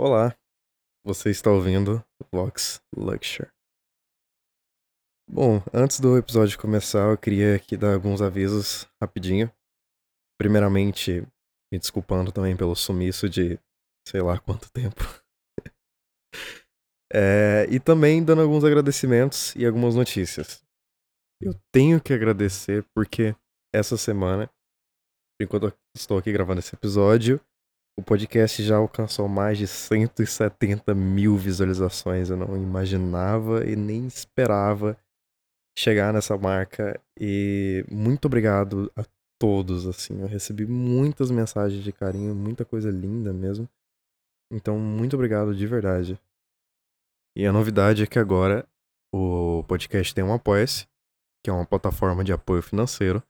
Olá, você está ouvindo Vox Luxury. Bom, antes do episódio começar, eu queria aqui dar alguns avisos rapidinho. Primeiramente, me desculpando também pelo sumiço de sei lá quanto tempo. é, e também dando alguns agradecimentos e algumas notícias. Eu tenho que agradecer porque essa semana, enquanto estou aqui gravando esse episódio, o podcast já alcançou mais de 170 mil visualizações. Eu não imaginava e nem esperava chegar nessa marca. E muito obrigado a todos, assim. Eu recebi muitas mensagens de carinho, muita coisa linda mesmo. Então, muito obrigado de verdade. E a novidade é que agora o podcast tem um Apoia-se, que é uma plataforma de apoio financeiro,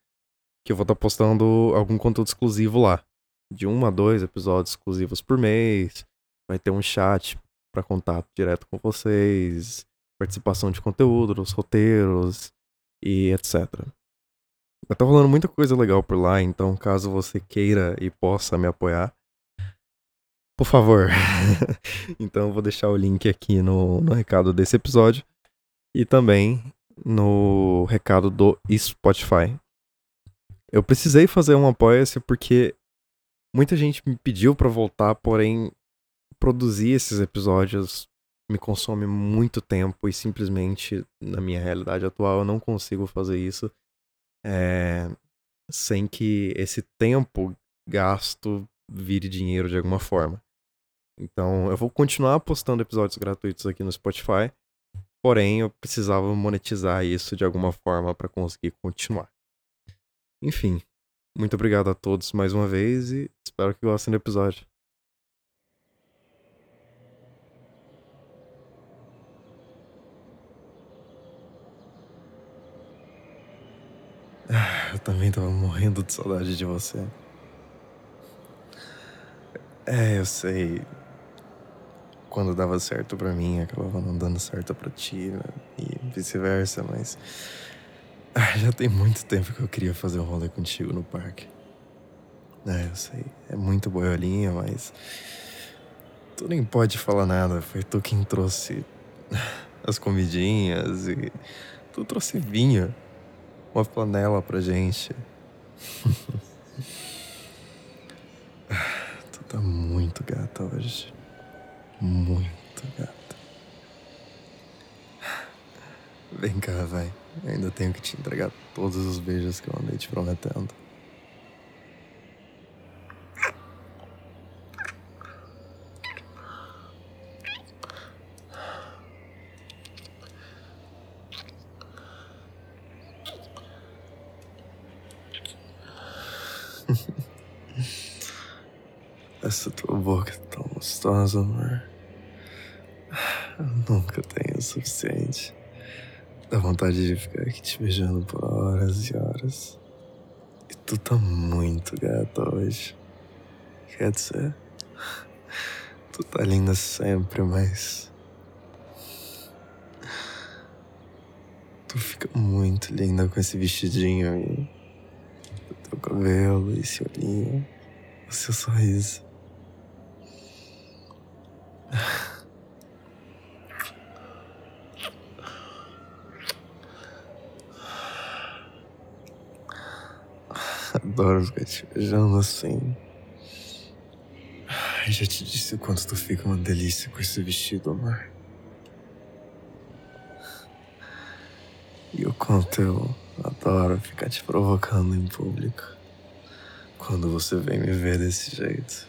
que eu vou estar tá postando algum conteúdo exclusivo lá. De um a dois episódios exclusivos por mês. Vai ter um chat para contato direto com vocês, participação de conteúdo, nos roteiros e etc. Estar rolando muita coisa legal por lá, então caso você queira e possa me apoiar, por favor. então vou deixar o link aqui no, no recado desse episódio e também no recado do Spotify. Eu precisei fazer um apoia-se porque muita gente me pediu para voltar, porém produzir esses episódios me consome muito tempo e simplesmente na minha realidade atual eu não consigo fazer isso é, sem que esse tempo gasto vire dinheiro de alguma forma. Então, eu vou continuar postando episódios gratuitos aqui no Spotify, porém eu precisava monetizar isso de alguma forma para conseguir continuar. Enfim, muito obrigado a todos mais uma vez e espero que gostem do episódio. Eu também tava morrendo de saudade de você. É, eu sei quando dava certo para mim, acabava não dando certo para ti, né? e vice-versa, mas ah, já tem muito tempo que eu queria fazer um rolê contigo no parque. É, eu sei, é muito boiolinha, mas tu nem pode falar nada, foi tu quem trouxe as comidinhas e tu trouxe vinho, uma panela pra gente. tu tá muito gata hoje muito gata. Vem cá, vai. Ainda tenho que te entregar todos os beijos que eu andei te prometendo. Essa tua boca é tão gostosa, amor. Eu nunca tenho o suficiente. Dá vontade de ficar aqui te beijando por horas e horas. E tu tá muito gata hoje. Quer dizer, tu tá linda sempre, mas. Tu fica muito linda com esse vestidinho aí. O teu cabelo, esse olhinho, o seu sorriso. Adoro ficar te beijando assim. Ai, já te disse o quanto tu fica uma delícia com esse vestido, amor. E o quanto eu adoro ficar te provocando em público. Quando você vem me ver desse jeito.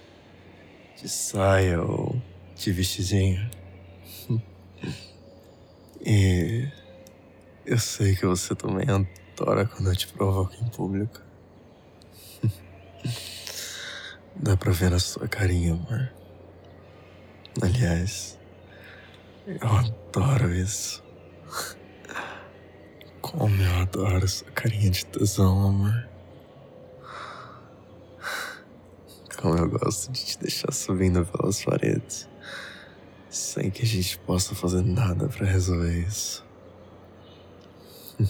De saia ou de vestidinho. E eu sei que você também adora quando eu te provoco em público. Dá pra ver na sua carinha, amor. Aliás, eu adoro isso. Como eu adoro sua carinha de tesão, amor. Como eu gosto de te deixar subindo pelas paredes sem que a gente possa fazer nada para resolver isso.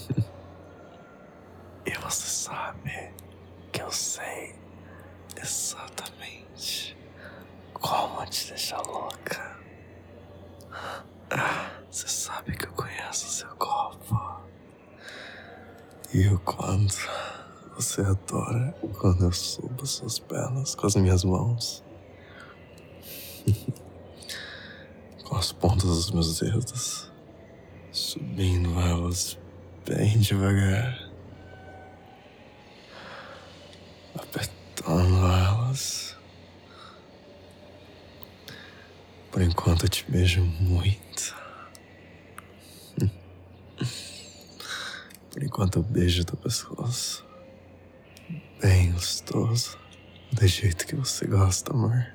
e você sabe eu sei exatamente como te deixar louca. Você sabe que eu conheço seu corpo. E o quanto você adora quando eu subo suas pernas com as minhas mãos. com as pontas dos meus dedos. Subindo elas bem devagar. Elas. Por enquanto eu te beijo muito. Por enquanto eu beijo teu pescoço. Bem gostoso. Do jeito que você gosta, amor.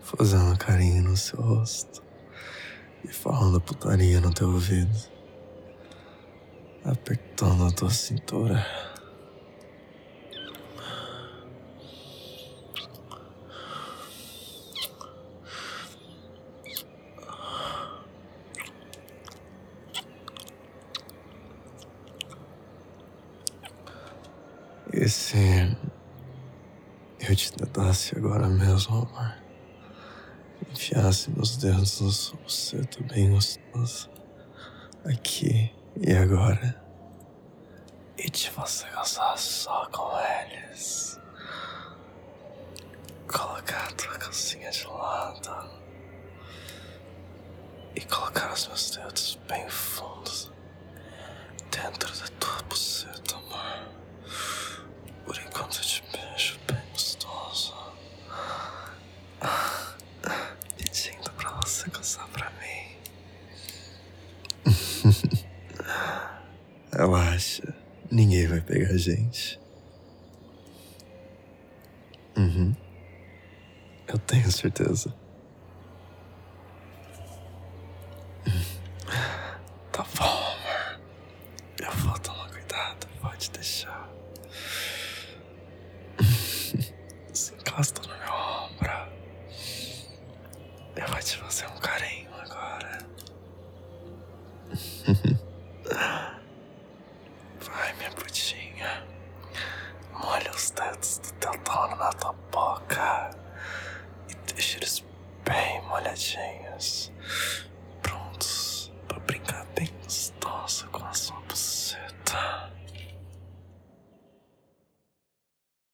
Fazendo carinho no seu rosto. E falando putaria no teu ouvido. Apertando a tua cintura. Se eu te tentasse agora mesmo, amor? Enfiasse meus dedos no seu buceta bem gostoso. Aqui e agora. E te você gozar só com eles. Colocar tua calcinha de lado. E colocar os meus dedos bem fundos dentro da tua buceta, amor. Por enquanto eu te beijo bem gostoso. Pedindo pra você gozar pra mim. Relaxa, ninguém vai pegar a gente. Uhum. Eu tenho certeza. Encosta no meu ombro. Eu vou te fazer um carinho agora. Vai, minha putinha. Molha os dedos do teu dono na tua boca. E deixa eles bem molhadinhos.